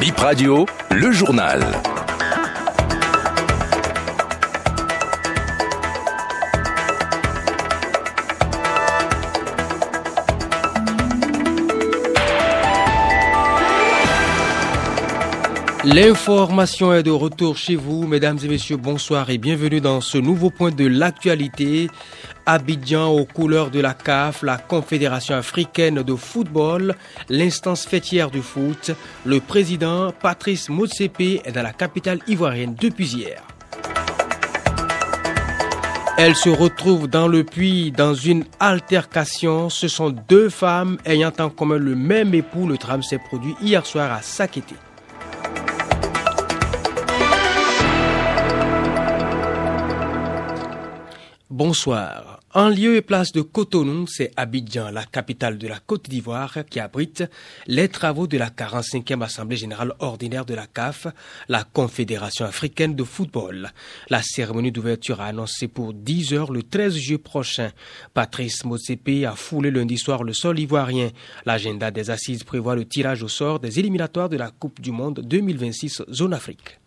Bip Radio, le journal. L'information est de retour chez vous, mesdames et messieurs, bonsoir et bienvenue dans ce nouveau point de l'actualité. Abidjan aux couleurs de la CAF, la Confédération africaine de football, l'instance fêtière du foot, le président Patrice Motsepe est dans la capitale ivoirienne depuis hier. Elle se retrouve dans le puits dans une altercation. Ce sont deux femmes ayant en commun le même époux. Le drame s'est produit hier soir à Sakété. Bonsoir. En lieu et place de Cotonou, c'est Abidjan, la capitale de la Côte d'Ivoire, qui abrite les travaux de la 45e Assemblée générale ordinaire de la CAF, la Confédération africaine de football. La cérémonie d'ouverture a annoncé pour 10 heures le 13 juillet prochain. Patrice Motsepe a foulé lundi soir le sol ivoirien. L'agenda des assises prévoit le tirage au sort des éliminatoires de la Coupe du Monde 2026 Zone Afrique.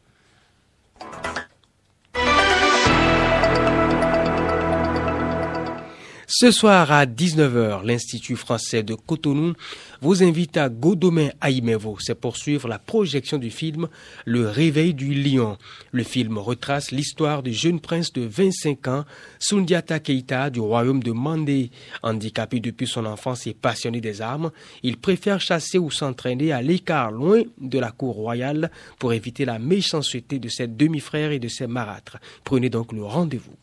Ce soir à 19h, l'Institut français de Cotonou vous invite à Godomain Aïmevo. C'est pour suivre la projection du film Le réveil du lion. Le film retrace l'histoire du jeune prince de 25 ans, Sundiata Keita, du royaume de Mandé. Handicapé depuis son enfance et passionné des armes, il préfère chasser ou s'entraîner à l'écart loin de la cour royale pour éviter la méchanceté de ses demi-frères et de ses marâtres. Prenez donc le rendez-vous.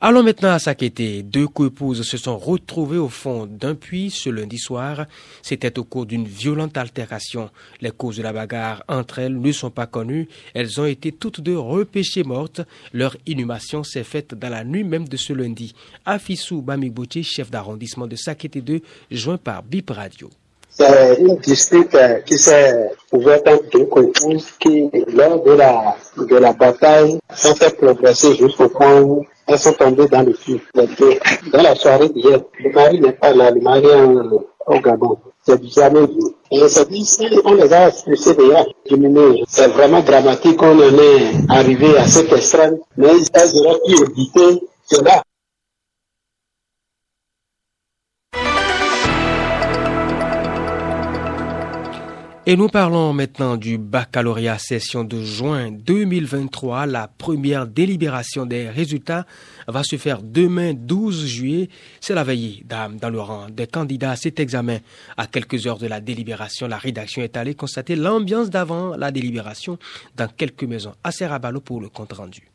Allons maintenant à Sakété. Deux coépouses se sont retrouvées au fond d'un puits ce lundi soir. C'était au cours d'une violente altération. Les causes de la bagarre entre elles ne sont pas connues. Elles ont été toutes deux repêchées mortes. Leur inhumation s'est faite dans la nuit même de ce lundi. Afissou Bamibouti, chef d'arrondissement de Sakété 2, joint par BIP Radio. C'est une dispute qui s'est ouverte entre deux coépouses qui, lors de la, bataille, ont fait progresser jusqu'au point elles sont tombées dans le puits. Dans la soirée d'hier, le mari n'est pas là, le mari est au Gabon. C'est du jamais vu. Et on s'est dit, on les a expulsés déjà, c'est vraiment dramatique qu'on en est arrivé à cet extrême, mais elles auraient pu éviter cela. Et nous parlons maintenant du baccalauréat session de juin 2023. La première délibération des résultats va se faire demain 12 juillet. C'est la veille dans le rang des candidats à cet examen. À quelques heures de la délibération, la rédaction est allée constater l'ambiance d'avant la délibération dans quelques maisons. Assez rabalo pour le compte rendu.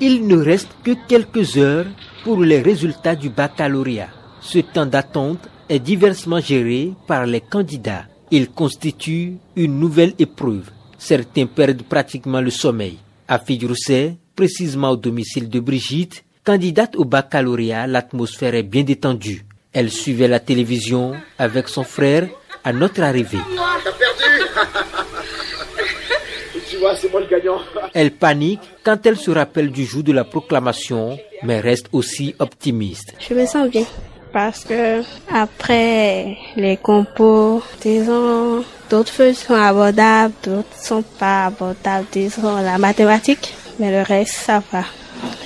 Il ne reste que quelques heures pour les résultats du baccalauréat. Ce temps d'attente est diversement géré par les candidats. Il constitue une nouvelle épreuve. Certains perdent pratiquement le sommeil. À Fidjourset, précisément au domicile de Brigitte, candidate au baccalauréat, l'atmosphère est bien détendue. Elle suivait la télévision avec son frère à notre arrivée. Elle panique quand elle se rappelle du jour de la proclamation, mais reste aussi optimiste. Je me sens bien parce que après les compos, disons, d'autres feuilles sont abordables, d'autres sont pas abordables, disons la mathématique, mais le reste ça va.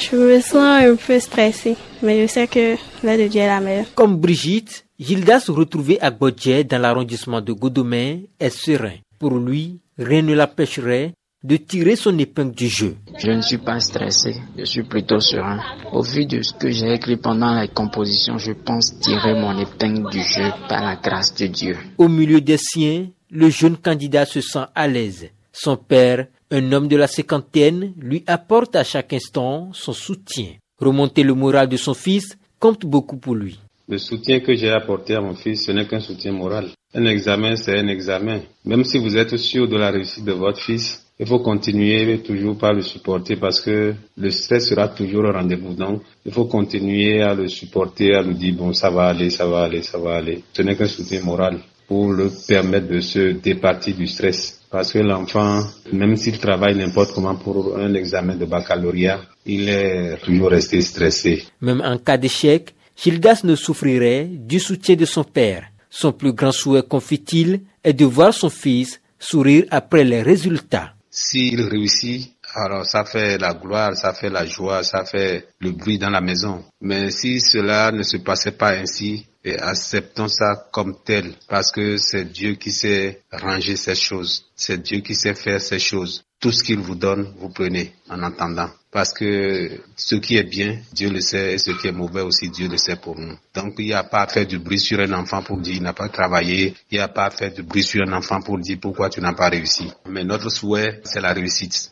Je me sens un peu stressée, mais je sais que l'aide de Dieu est la meilleure. Comme Brigitte, Gilda se retrouvait à Bodjet dans l'arrondissement de Godomé est serein. Pour lui, rien ne l'empêcherait de tirer son épingle du jeu. Je ne suis pas stressé, je suis plutôt serein. Au vu de ce que j'ai écrit pendant la composition, je pense tirer mon épingle du jeu par la grâce de Dieu. Au milieu des siens, le jeune candidat se sent à l'aise. Son père, un homme de la cinquantaine, lui apporte à chaque instant son soutien. Remonter le moral de son fils compte beaucoup pour lui. Le soutien que j'ai apporté à mon fils, ce n'est qu'un soutien moral. Un examen, c'est un examen. Même si vous êtes sûr de la réussite de votre fils, il faut continuer toujours par le supporter parce que le stress sera toujours au rendez-vous. Donc, il faut continuer à le supporter, à lui dire bon, ça va aller, ça va aller, ça va aller. Ce n'est qu'un soutien moral pour le permettre de se départir du stress. Parce que l'enfant, même s'il travaille n'importe comment pour un examen de baccalauréat, il est toujours resté stressé. Même en cas d'échec, Gildas ne souffrirait du soutien de son père. Son plus grand souhait, confie-t-il, est de voir son fils sourire après les résultats. S'il réussit, alors ça fait la gloire, ça fait la joie, ça fait le bruit dans la maison. Mais si cela ne se passait pas ainsi, et acceptons ça comme tel, parce que c'est Dieu qui sait ranger ces choses, c'est Dieu qui sait faire ces choses. Tout ce qu'il vous donne, vous prenez en entendant. Parce que ce qui est bien, Dieu le sait, et ce qui est mauvais aussi, Dieu le sait pour nous. Donc il n'y a pas à faire du bruit sur un enfant pour dire il n'a pas travaillé, il n'y a pas à faire du bruit sur un enfant pour dire pourquoi tu n'as pas réussi. Mais notre souhait, c'est la réussite.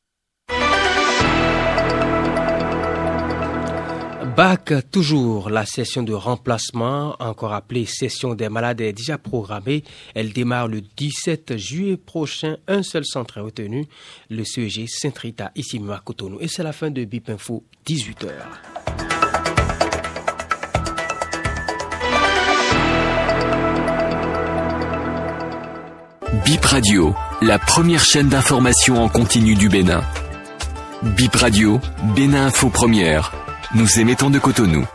Bac toujours, la session de remplacement, encore appelée session des malades, est déjà programmée. Elle démarre le 17 juillet prochain. Un seul centre est retenu, le CEG Saint-Rita, ici à. Et c'est la fin de BIP Info, 18h. BIP Radio, la première chaîne d'information en continu du Bénin. BIP Radio, Bénin Info Première. Nous émettons de Cotonou.